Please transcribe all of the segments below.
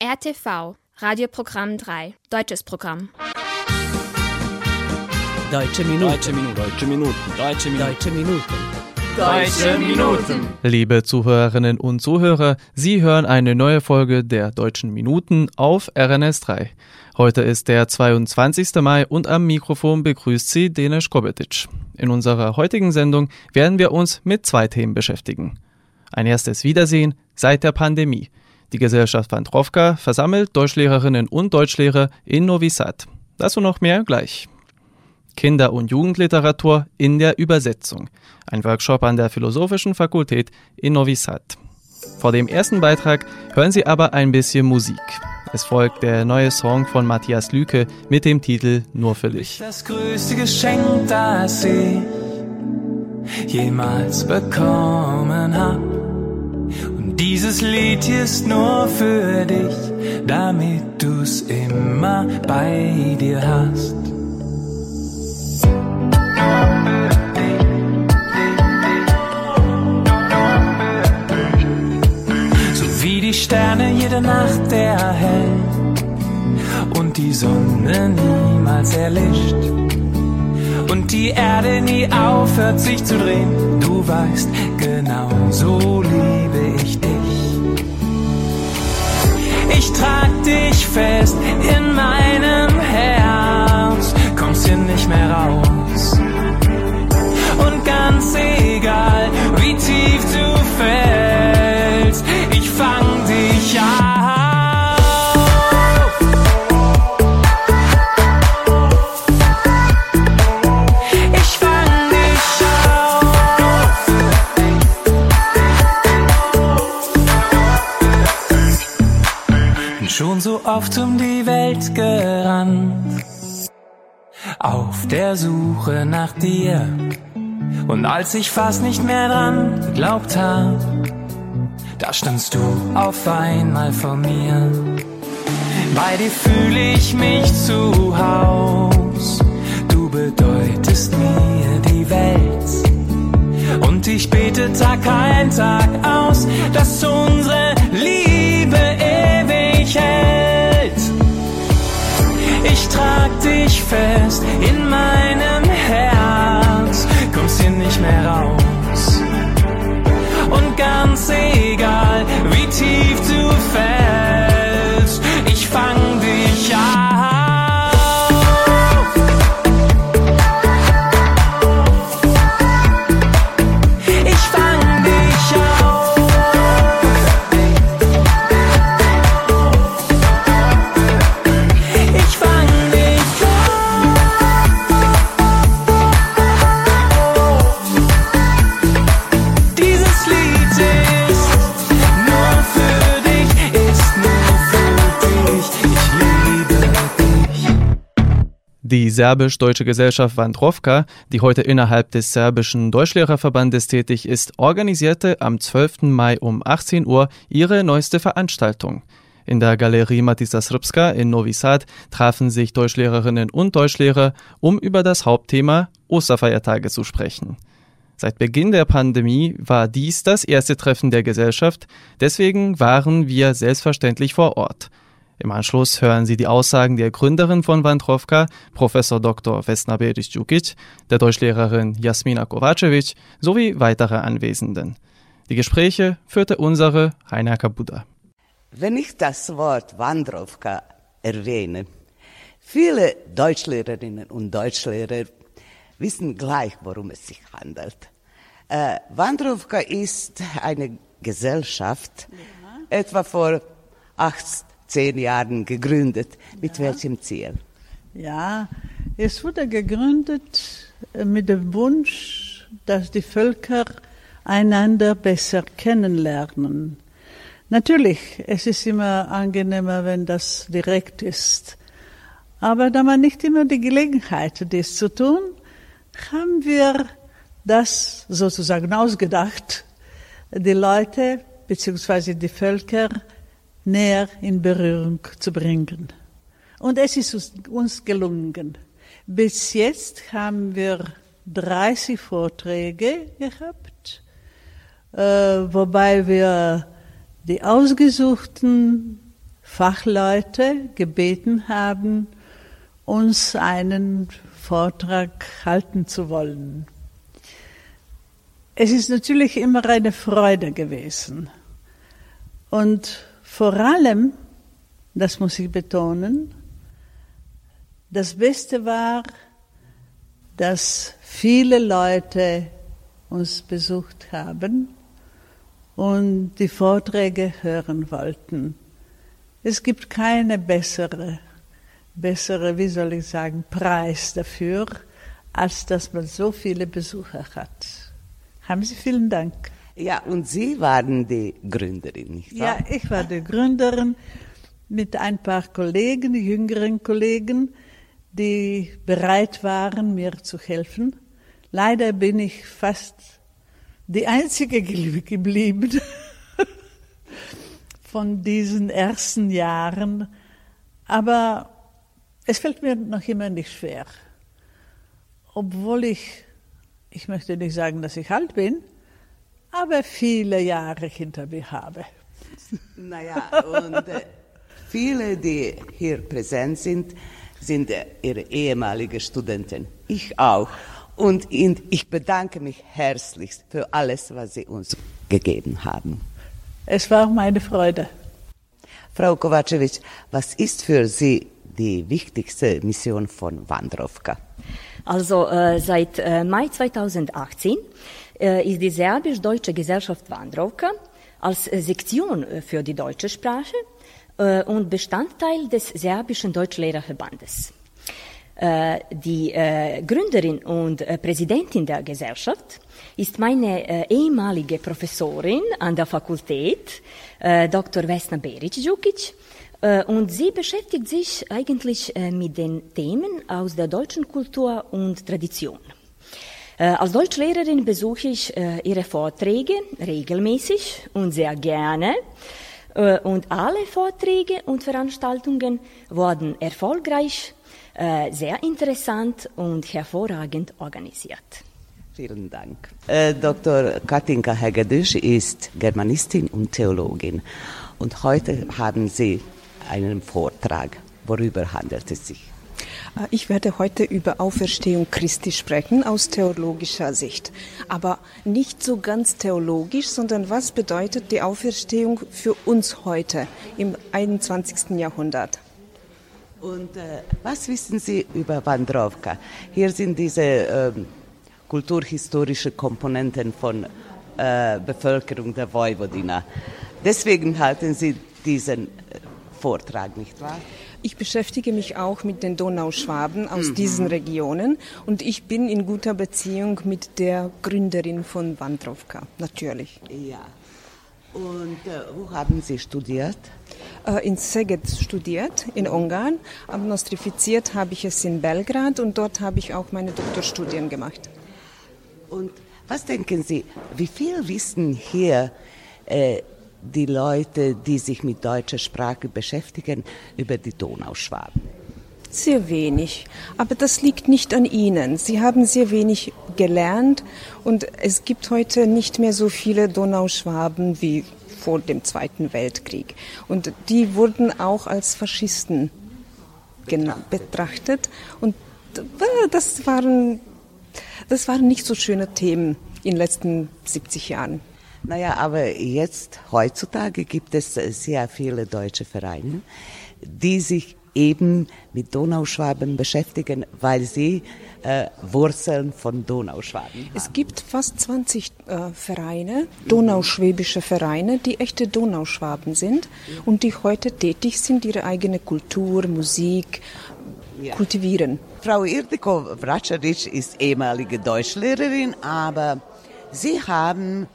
RTV, Radioprogramm 3, deutsches Programm. Deutsche Minuten. Deutsche Minuten. Deutsche Minuten. Deutsche Minuten. Deutsche Minuten. Deutsche Minuten. Liebe Zuhörerinnen und Zuhörer, Sie hören eine neue Folge der Deutschen Minuten auf RNS 3. Heute ist der 22. Mai und am Mikrofon begrüßt Sie Denis Kobetic. In unserer heutigen Sendung werden wir uns mit zwei Themen beschäftigen. Ein erstes Wiedersehen seit der Pandemie. Die Gesellschaft Wandrowka versammelt Deutschlehrerinnen und Deutschlehrer in Novi Sad. Das und noch mehr gleich. Kinder- und Jugendliteratur in der Übersetzung. Ein Workshop an der Philosophischen Fakultät in Novi Sad. Vor dem ersten Beitrag hören Sie aber ein bisschen Musik. Es folgt der neue Song von Matthias Lüke mit dem Titel Nur für dich. Das größte Geschenk, das ich jemals bekommen hab. Dieses Lied hier ist nur für dich, damit du's immer bei dir hast. So wie die Sterne jede Nacht erhellt und die Sonne niemals erlischt und die Erde nie aufhört sich zu drehen. Du weißt, genau so liebe trag dich fest in meinem Herz, kommst hier nicht mehr raus. Und ganz egal, wie tief du fällst, ich fang dich auf. Oft um die Welt gerannt, auf der Suche nach dir. Und als ich fast nicht mehr dran geglaubt hab, da standst du auf einmal vor mir. Bei dir fühle ich mich zu Haus. Du bedeutest mir die Welt. Und ich bete Tag ein, Tag aus, dass unsere Liebe ewig hält. Ich trag dich fest in meinem Herz, kommst hier nicht mehr raus. Und ganz egal, wie tief du fällst, ich fang dich auf. Serbisch-deutsche Gesellschaft Wandrowka, die heute innerhalb des serbischen Deutschlehrerverbandes tätig ist, organisierte am 12. Mai um 18 Uhr ihre neueste Veranstaltung. In der Galerie Matica Srpska in Novi Sad trafen sich Deutschlehrerinnen und Deutschlehrer, um über das Hauptthema Osterfeiertage zu sprechen. Seit Beginn der Pandemie war dies das erste Treffen der Gesellschaft, deswegen waren wir selbstverständlich vor Ort. Im Anschluss hören Sie die Aussagen der Gründerin von Wandrowka, Professor Dr. Vesna Beric-Djukic, der Deutschlehrerin Jasmina Kovacevic sowie weitere Anwesenden. Die Gespräche führte unsere Heiner Kabuda. Wenn ich das Wort Wandrowka erwähne, viele Deutschlehrerinnen und Deutschlehrer wissen gleich, worum es sich handelt. Äh, Wandrowka ist eine Gesellschaft, etwa vor acht, zehn Jahren gegründet. Mit welchem Ziel? Ja, es wurde gegründet äh, mit dem Wunsch, dass die Völker einander besser kennenlernen. Natürlich, es ist immer angenehmer, wenn das direkt ist. Aber da man nicht immer die Gelegenheit hat, dies zu tun, haben wir das sozusagen ausgedacht, die Leute bzw. die Völker näher in Berührung zu bringen. Und es ist uns- gelungen. Bis jetzt haben wir 30 Vorträge gehabt, äh, wobei wir die ausgesuchten Fachleute gebeten haben, uns einen Vortrag halten zu wollen. Es ist natürlich immer eine Freude gewesen. Und vor allem, das muss ich betonen, das Beste war, dass viele Leute uns besucht haben und die Vorträge hören wollten. Es gibt keine bessere, bessere, wie soll ich sagen, Preis dafür, als dass man so viele Besucher hat. Haben Sie vielen Dank. Ja, und Sie waren die Gründerin, nicht wahr? Ja, ich war die Gründerin mit ein paar Kollegen, jüngeren Kollegen, die bereit waren, mir zu helfen. Leider bin ich fast die Einzige geblieben von diesen ersten Jahren. Aber es fällt mir noch immer nicht schwer. Obwohl ich, ich möchte nicht sagen, dass ich alt bin, aber viele Jahre hinter mir habe. Naja, und äh, viele, die hier präsent sind, sind äh, ihre ehemalige Studenten. Ich auch. Und ich bedanke mich herzlichst für alles, was Sie uns gegeben haben. Es war meine Freude. Frau Kovacevic, was ist für Sie die wichtigste Mission von Wandrowka? Also äh, seit äh, Mai 2018 äh, ist die Serbisch-Deutsche Gesellschaft Wandrowka als äh, Sektion äh, für die deutsche Sprache äh, und Bestandteil des Serbischen Deutschlehrerverbandes. Äh, die äh, Gründerin und äh, Präsidentin der Gesellschaft ist meine ehemalige Professorin an der Fakultät, Dr. Vesna Beric-Djukic. Und sie beschäftigt sich eigentlich mit den Themen aus der deutschen Kultur und Tradition. Als Deutschlehrerin besuche ich ihre Vorträge regelmäßig und sehr gerne. Und alle Vorträge und Veranstaltungen wurden erfolgreich äh, sehr interessant und hervorragend organisiert. Vielen Dank. Äh, Dr. Katinka Hegedüsch ist Germanistin und Theologin. Und heute haben Sie einen Vortrag. Worüber handelt es sich? Äh, ich werde heute über Auferstehung Christi sprechen aus theologischer Sicht. Aber nicht so ganz theologisch, sondern was bedeutet die Auferstehung für uns heute im 21. Jahrhundert? Und äh, was wissen Sie über Wandrowka? Hier sind diese äh, kulturhistorische Komponenten von äh, Bevölkerung der Vojvodina. Deswegen halten Sie diesen äh, Vortrag, nicht wahr? Ich beschäftige mich auch mit den Donauschwaben aus mhm. diesen Regionen und ich bin in guter Beziehung mit der Gründerin von Wandrowka, natürlich. Ja. Und äh, wo haben Sie studiert? Äh, in Szeged studiert, in Ungarn. Aber nostrifiziert habe ich es in Belgrad und dort habe ich auch meine Doktorstudien gemacht. Und was denken Sie, wie viel wissen hier äh, die Leute, die sich mit deutscher Sprache beschäftigen, über die Donauschwaben? Sehr wenig. Aber das liegt nicht an Ihnen. Sie haben sehr wenig gelernt und es gibt heute nicht mehr so viele Donauschwaben wie vor dem Zweiten Weltkrieg. Und die wurden auch als Faschisten betrachtet. betrachtet. Und das waren, das waren nicht so schöne Themen in den letzten 70 Jahren. Naja, aber jetzt, heutzutage gibt es sehr viele deutsche Vereine, die sich eben mit Donauschwaben beschäftigen, weil sie äh, Wurzeln von Donauschwaben haben. Es gibt fast 20 äh, Vereine, donauschwäbische Vereine, die echte Donauschwaben sind und die heute tätig sind, ihre eigene Kultur, Musik ja. kultivieren. Frau Irdiko Vracaric ist ehemalige Deutschlehrerin, aber Sie haben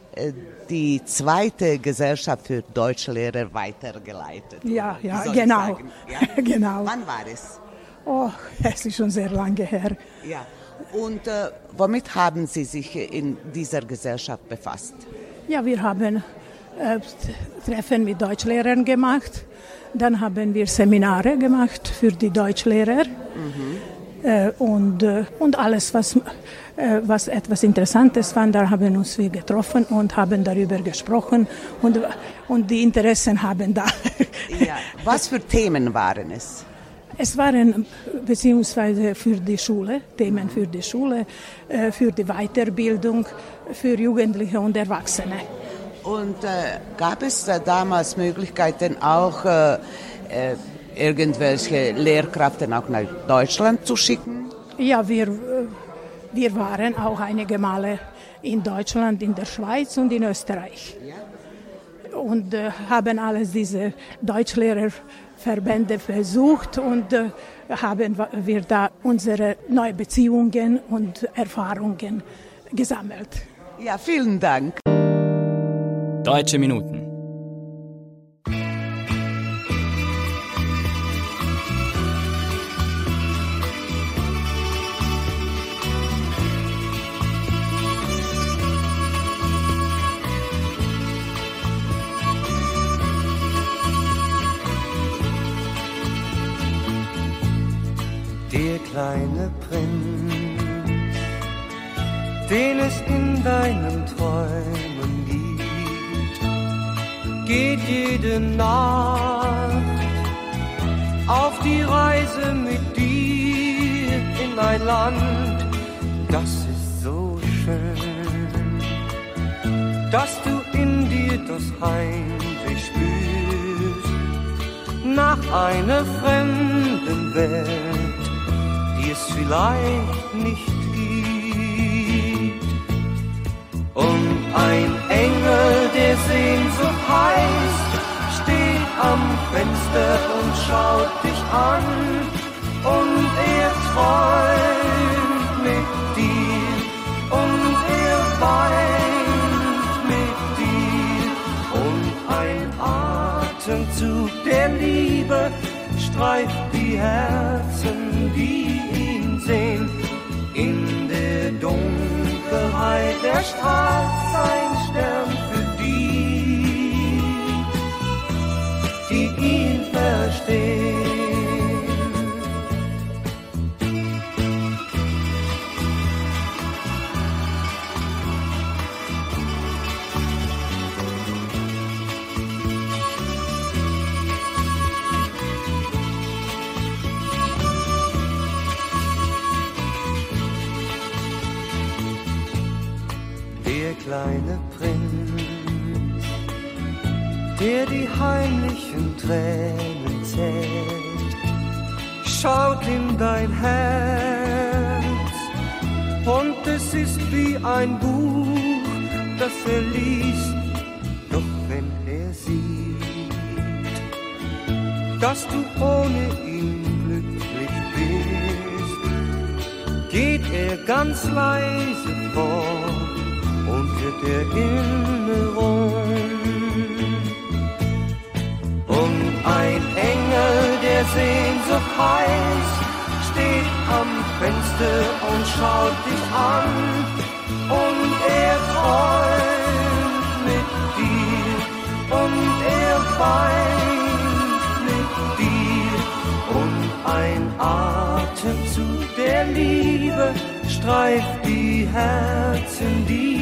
die zweite Gesellschaft für Deutschlehrer weitergeleitet. Ja, ja, genau. Ja? genau. Wann war es? Oh, es ist schon sehr lange her. Ja. Und äh, womit haben Sie sich in dieser Gesellschaft befasst? Ja, wir haben äh, Treffen mit Deutschlehrern gemacht. Dann haben wir Seminare gemacht für die Deutschlehrer. Mhm. äh, und, äh, und alles, was, äh, was etwas Interessantes war, da haben uns wir getroffen und haben darüber gesprochen und, und die Interessen haben da. ja. Was für Themen waren es? Es waren beziehungsweise für die Schule, Themen für die Schule, äh, für die Weiterbildung, für Jugendliche und Erwachsene. Und äh, gab es da damals Möglichkeiten auch äh, äh irgendwelche Lehrkräfte auch nach Deutschland zu schicken? Ja, wir, äh, wir waren auch einige Male in Deutschland, in der Schweiz und in Österreich. Und äh, haben alles diese Deutschlehrerverbände versucht und äh, haben wir da unsere neuen Beziehungen und Erfahrungen gesammelt. Ja, vielen Dank. Deutsche Minuten. Kleine Prinz, den es in deinen Träumen gibt, geht jede Nacht auf die Reise mit dir in ein Land, das ist so schön, dass du in dir das Heimweh spürst. Nach einer fremden Welt vielleicht nicht gibt. Und ein Engel, der Sehnsucht heißt, steht am Fenster und schaut dich an. Und er träumt mit dir und er weint mit dir. Und ein Atemzug der Liebe streift die Herzen, die. In der Dunkelheit erstrahlt sein Stern für die, die ihn Erinnerung. Und ein Engel, der Sehnsucht heißt, steht am Fenster und schaut dich an. Und er träumt mit dir und er weint mit dir. Und ein Atemzug der Liebe streift die Herzen, die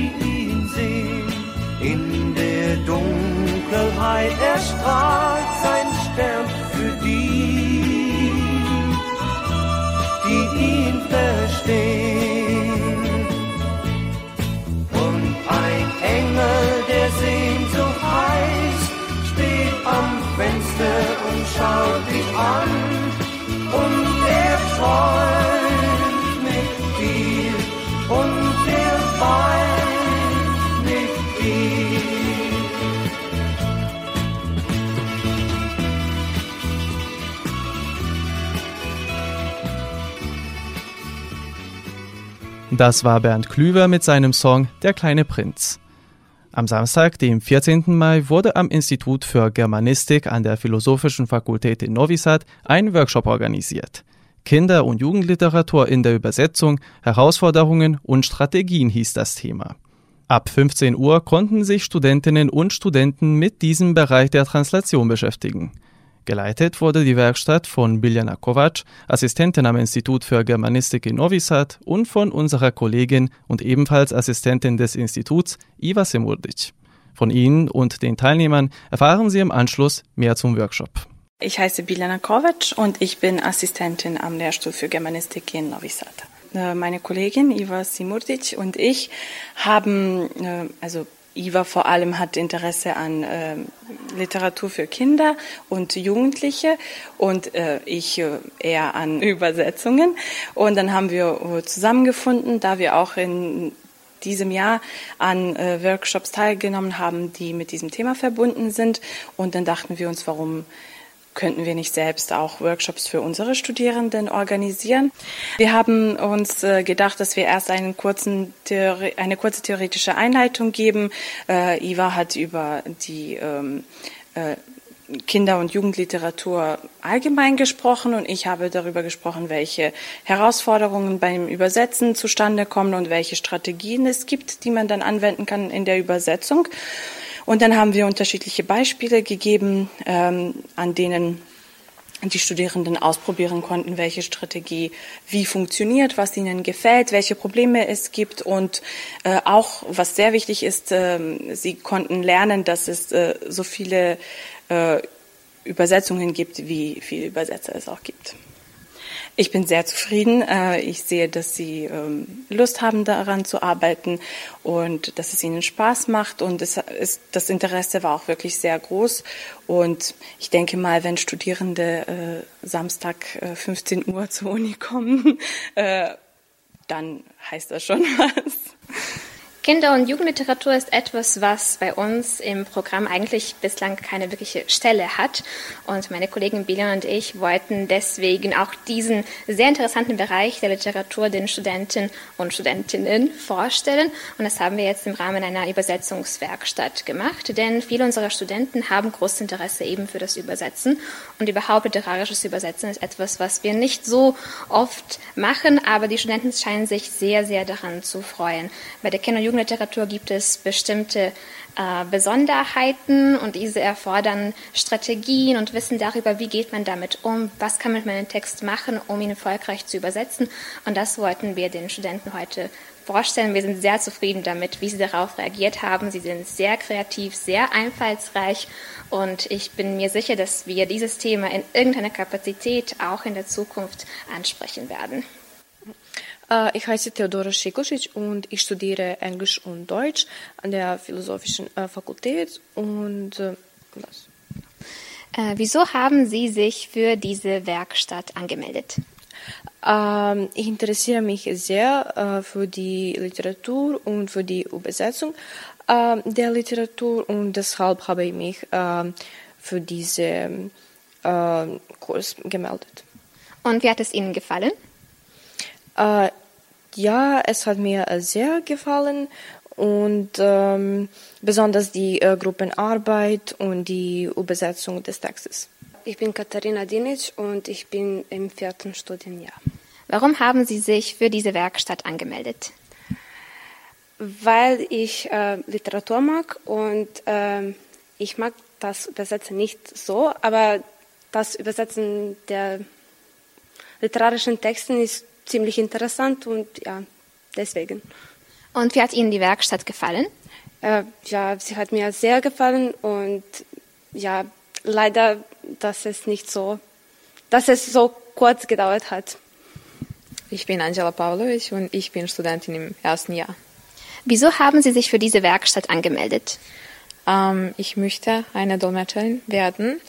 Dunkelheit erstrahlt sein Stern für die, die ihn verstehen. Und ein Engel, der Sehnsucht heißt, steht am Fenster und schaut dich an. Und er träumt Das war Bernd Klüver mit seinem Song Der kleine Prinz. Am Samstag, dem 14. Mai, wurde am Institut für Germanistik an der Philosophischen Fakultät in Novi Sad ein Workshop organisiert. Kinder- und Jugendliteratur in der Übersetzung, Herausforderungen und Strategien hieß das Thema. Ab 15 Uhr konnten sich Studentinnen und Studenten mit diesem Bereich der Translation beschäftigen. Geleitet wurde die Werkstatt von Biljana Kovac, Assistentin am Institut für Germanistik in Novi Sad und von unserer Kollegin und ebenfalls Assistentin des Instituts Iva Semurdic. Von Ihnen und den Teilnehmern erfahren Sie im Anschluss mehr zum Workshop. Ich heiße Biljana Kovac und ich bin Assistentin am Lehrstuhl für Germanistik in Novi Sad. Äh, meine Kollegin Iva Simurdic und ich haben, äh, also Iva vor allem hat Interesse an äh, Literatur für Kinder und Jugendliche und äh, ich äh, eher an Übersetzungen. Und dann haben wir äh, zusammengefunden, da wir auch in diesem Jahr an äh, Workshops teilgenommen haben, die mit diesem Thema verbunden sind. Und dann dachten wir uns, warum könnten wir nicht selbst auch Workshops für unsere Studierenden organisieren. Wir haben uns äh, gedacht, dass wir erst einen kurzen eine kurze theoretische Einleitung geben. Äh, Iva hat über die ähm, äh, Kinder- und Jugendliteratur allgemein gesprochen und ich habe darüber gesprochen, welche Herausforderungen beim Übersetzen zustande kommen und welche Strategien es gibt, die man dann anwenden kann in der Übersetzung. Und dann haben wir unterschiedliche Beispiele gegeben, ähm, an denen die Studierenden ausprobieren konnten, welche Strategie wie funktioniert, was ihnen gefällt, welche Probleme es gibt und äh, auch, was sehr wichtig ist, äh, sie konnten lernen, dass es äh, so viele äh, Übersetzungen gibt, wie viele Übersetzer es auch gibt. Ich bin sehr zufrieden. Äh, ich sehe, dass Sie ähm, Lust haben, daran zu arbeiten und dass es Ihnen Spaß macht. Und es ist, das Interesse war auch wirklich sehr groß. Und ich denke mal, wenn Studierende äh, Samstag 15 Uhr zur Uni kommen, dann heißt das schon was. Kinder- und Jugendliteratur ist etwas, was bei uns im Programm eigentlich bislang keine wirkliche Stelle hat. Und meine Kollegin Bilian und ich wollten deswegen auch diesen sehr interessanten Bereich der Literatur den Studenten und Studentinnen vorstellen. Und das haben wir jetzt im Rahmen einer Übersetzungswerkstatt gemacht. Denn viele unserer Studenten haben großes Interesse eben für das Übersetzen. Und überhaupt literarisches Übersetzen ist etwas, was wir nicht so oft machen. Aber die Studenten scheinen sich sehr, sehr daran zu freuen. Bei der Kinder- und Jugendliteratur gibt es bestimmte äh, Besonderheiten und diese erfordern Strategien und Wissen darüber, wie geht man damit um, was kann man mit meinem Text machen, um ihn erfolgreich zu übersetzen. Und das wollten wir den Studenten heute vorstellen. Wir sind sehr zufrieden damit, wie sie darauf reagiert haben. Sie sind sehr kreativ, sehr einfallsreich und ich bin mir sicher, dass wir dieses Thema in irgendeiner Kapazität auch in der Zukunft ansprechen werden. Äh, ich heiße Theodora Schikusic und ich studiere Englisch und Deutsch an der Philosophischen äh, Fakultät und was? Äh, wieso haben Sie sich für diese Werkstatt angemeldet? Ähm, ich interessiere mich sehr für die Literatur und für die Übersetzung äh, der Literatur und deshalb habe ich mich ähm, für diesen Kurs gemeldet. Und wie hat es Ihnen gefallen? Ja, es hat mir äh, sehr gefallen und ähm, besonders die äh, Gruppenarbeit und die Übersetzung des Textes. Ich bin Katharina Dinic und ich bin im vierten Studienjahr. Warum haben Sie sich für diese Werkstatt angemeldet? Weil ich äh, Literatur mag und äh, ich mag das Übersetzen nicht so, aber das Übersetzen der literarischen Texten ist ziemlich interessant und ja, deswegen. Und wie hat Ihnen die Werkstatt gefallen? Äh, ja, sie hat mir sehr gefallen und ja, leider, dass es nicht so, dass es so kurz gedauert hat. Ich bin Angela Pavlovic und ich bin Studentin im ersten Jahr. Wieso haben Sie sich für diese Werkstatt angemeldet? Ähm, ich möchte eine Dolmetscherin werden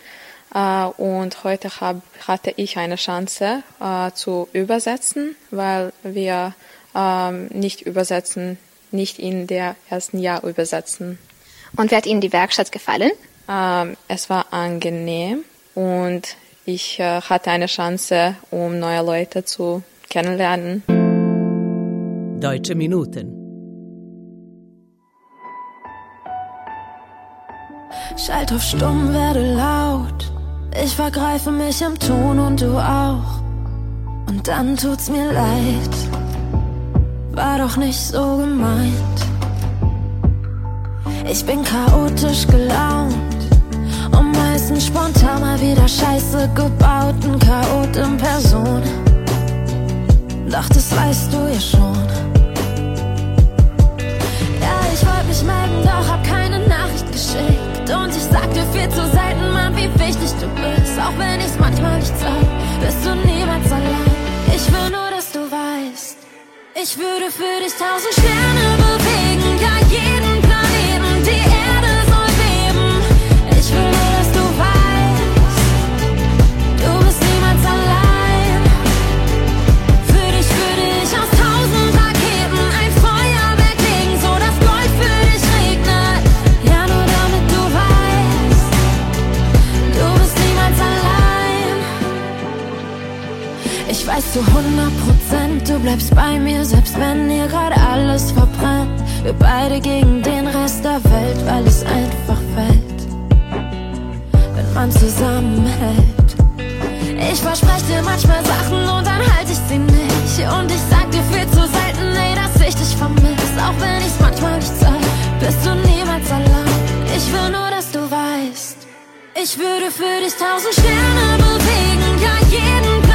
und heute hab, hatte ich eine Chance äh, zu übersetzen, weil wir ähm, nicht übersetzen, nicht in der ersten Jahr übersetzen. Und wie hat Ihnen die Werkstatt gefallen? Ähm, es war angenehm und ich äh, hatte eine Chance, um neue Leute zu kennenlernen. Deutsche Minuten. Schalt auf stumm, werde laut. Ich vergreife mich im Ton und du auch. Und dann tut's mir leid. War doch nicht so gemeint. Ich bin chaotisch gelaunt und meist ersten spontan mal wieder Scheiße gebauten Chaot in Person. Doch das weißt du ja schon. Ja, ich wollte mich melden, doch hab keine Nachricht geschickt. Und ich sag dir viel zu selten, Mann, wie wichtig du bist. Auch wenn ich's manchmal nicht sag, bist du niemals allein. Ich will nur, dass du weißt, ich würde für dich tausend Sterne bewegen, ja jeden zu 100 Prozent, du bleibst bei mir, selbst wenn hier gerade alles verbrennt. Wir beide gegen den Rest der Welt, weil es einfach fällt, wenn man zusammenhält. Ich verspreche dir manchmal Sachen und dann halte ich sie nicht. Und ich sag dir viel zu selten, ey, dass ich dich vermiss. Auch wenn ich's manchmal nicht sag, bist du niemals allein. Ich will nur, dass du weißt, ich würde für dich tausend Sterne bewegen, ja jeden Planeten,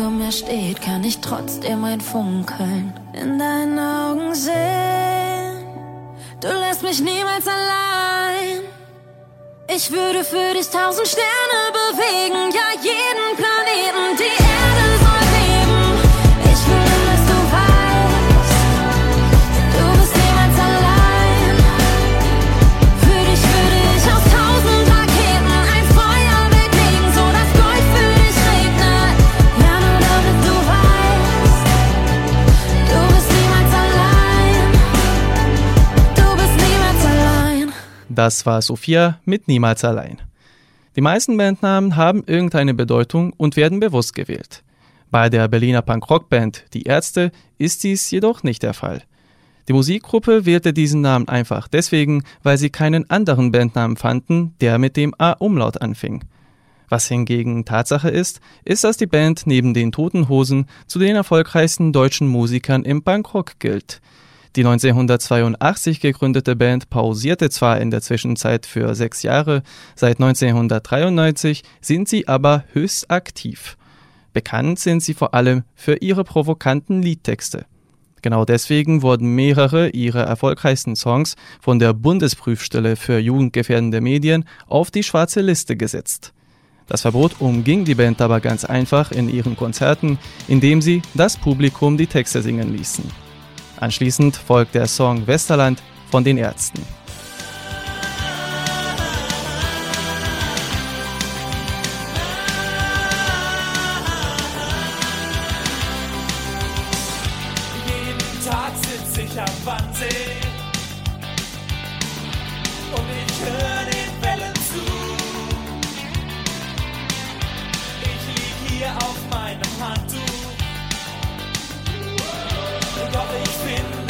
Funke mehr steht, kann ich trotzdem ein Funkeln in deinen Augen sehen. Du lässt mich niemals allein. Ich würde für dich tausend Sterne bewegen, ja jeden Planeten, die Das war Sophia mit Niemals allein. Die meisten Bandnamen haben irgendeine Bedeutung und werden bewusst gewählt. Bei der Berliner Punk-Rock-Band Die Ärzte ist dies jedoch nicht der Fall. Die Musikgruppe wählte diesen Namen einfach deswegen, weil sie keinen anderen Bandnamen fanden, der mit dem A-Umlaut anfing. Was hingegen Tatsache ist, ist, dass die Band neben den Toten Hosen zu den erfolgreichsten deutschen Musikern im Punkrock gilt. Die 1982 gegründete Band pausierte zwar in der Zwischenzeit für sechs Jahre, seit 1993 sind sie aber höchst aktiv. Bekannt sind sie vor allem für ihre provokanten Liedtexte. Genau deswegen wurden mehrere ihrer erfolgreichsten Songs von der Bundesprüfstelle für jugendgefährdende Medien auf die schwarze Liste gesetzt. Das Verbot umging die Band aber ganz einfach in ihren Konzerten, indem sie das Publikum die Texte singen ließen. Anschließend folgt der Song Westerland von den Ärzten. Jeden Tag sitz doch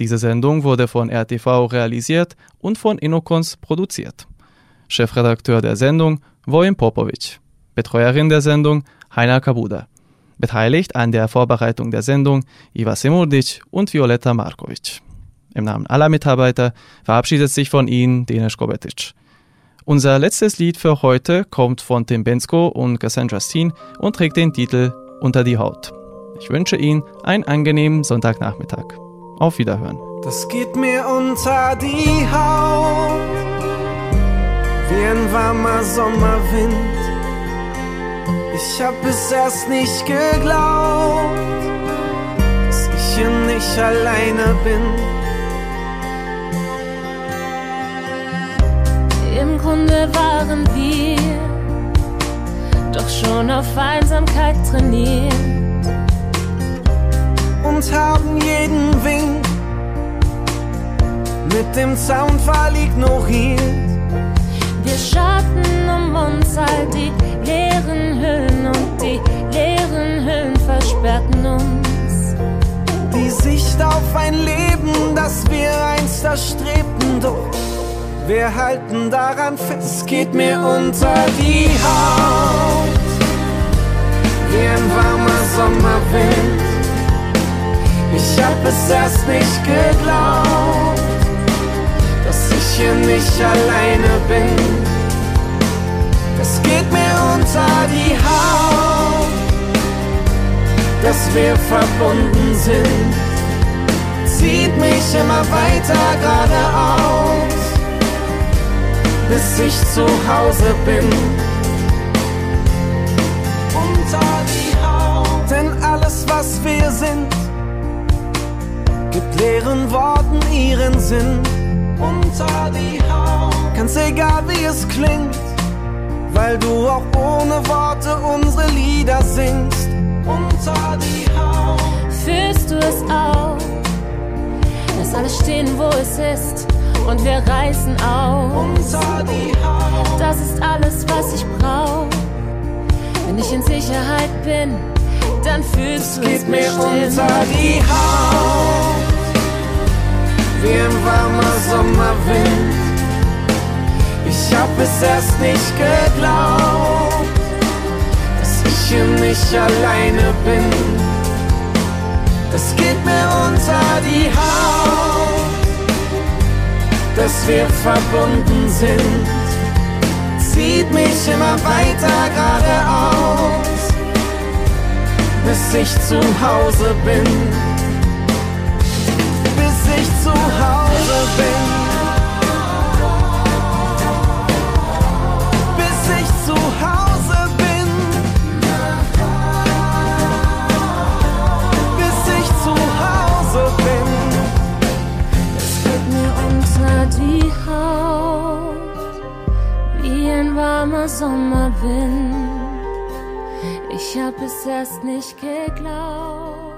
Diese Sendung wurde von RTV realisiert und von Inokons produziert. Chefredakteur der Sendung Vojin Popovic. Betreuerin der Sendung Heiner Kabuda. Beteiligt an der Vorbereitung der Sendung Iva Semurdic und Violetta Markovic. Im Namen aller Mitarbeiter verabschiedet sich von Ihnen Denis Kobetic. Unser letztes Lied für heute kommt von Tim Bensko und Cassandra Steen und trägt den Titel Unter die Haut. Ich wünsche Ihnen einen angenehmen Sonntagnachmittag. Auf Wiederhören. Das geht mir unter die Haut, wie ein warmer Sommerwind. Ich hab es erst nicht geglaubt, dass ich hier nicht alleine bin. Im Grunde waren wir doch schon auf Einsamkeit trainiert. Und haben jeden Wink mit dem Soundfall ignoriert. Wir schatten um uns all die leeren Höhlen und die leeren Höhlen versperrten uns. Die Sicht auf ein Leben, das wir einst erstrebten, doch wir halten daran fest. Es geht mir unter die Haut, wie ein warmer Sommerwind. Ich hab es erst nicht geglaubt, dass ich hier nicht alleine bin. Es geht mir unter die Haut, dass wir verbunden sind. Zieht mich immer weiter geradeaus, bis ich zu Hause bin. Leeren Worten ihren Sinn. Unter die Haut, ganz egal wie es klingt, weil du auch ohne Worte unsere Lieder singst. Unter die Haut, Fühlst du es auch? Lass alles stehen, wo es ist und wir reißen auf. unter die Haut, Das ist alles, was ich brauch. Wenn ich in Sicherheit bin, dann fühlst du es geht mir bestimmt. unter die Haut, wie ein warmer Sommerwind. Ich hab es erst nicht geglaubt, dass ich hier nicht alleine bin. Das geht mir unter die Haut, dass wir verbunden sind. Zieht mich immer weiter geradeaus, bis ich zu Hause bin. Bin. Bis ich zu Hause bin. Bis ich zu Hause bin. Es geht mir unter die Haut, wie ein warmer Sommerwind. Ich hab es erst nicht geglaubt.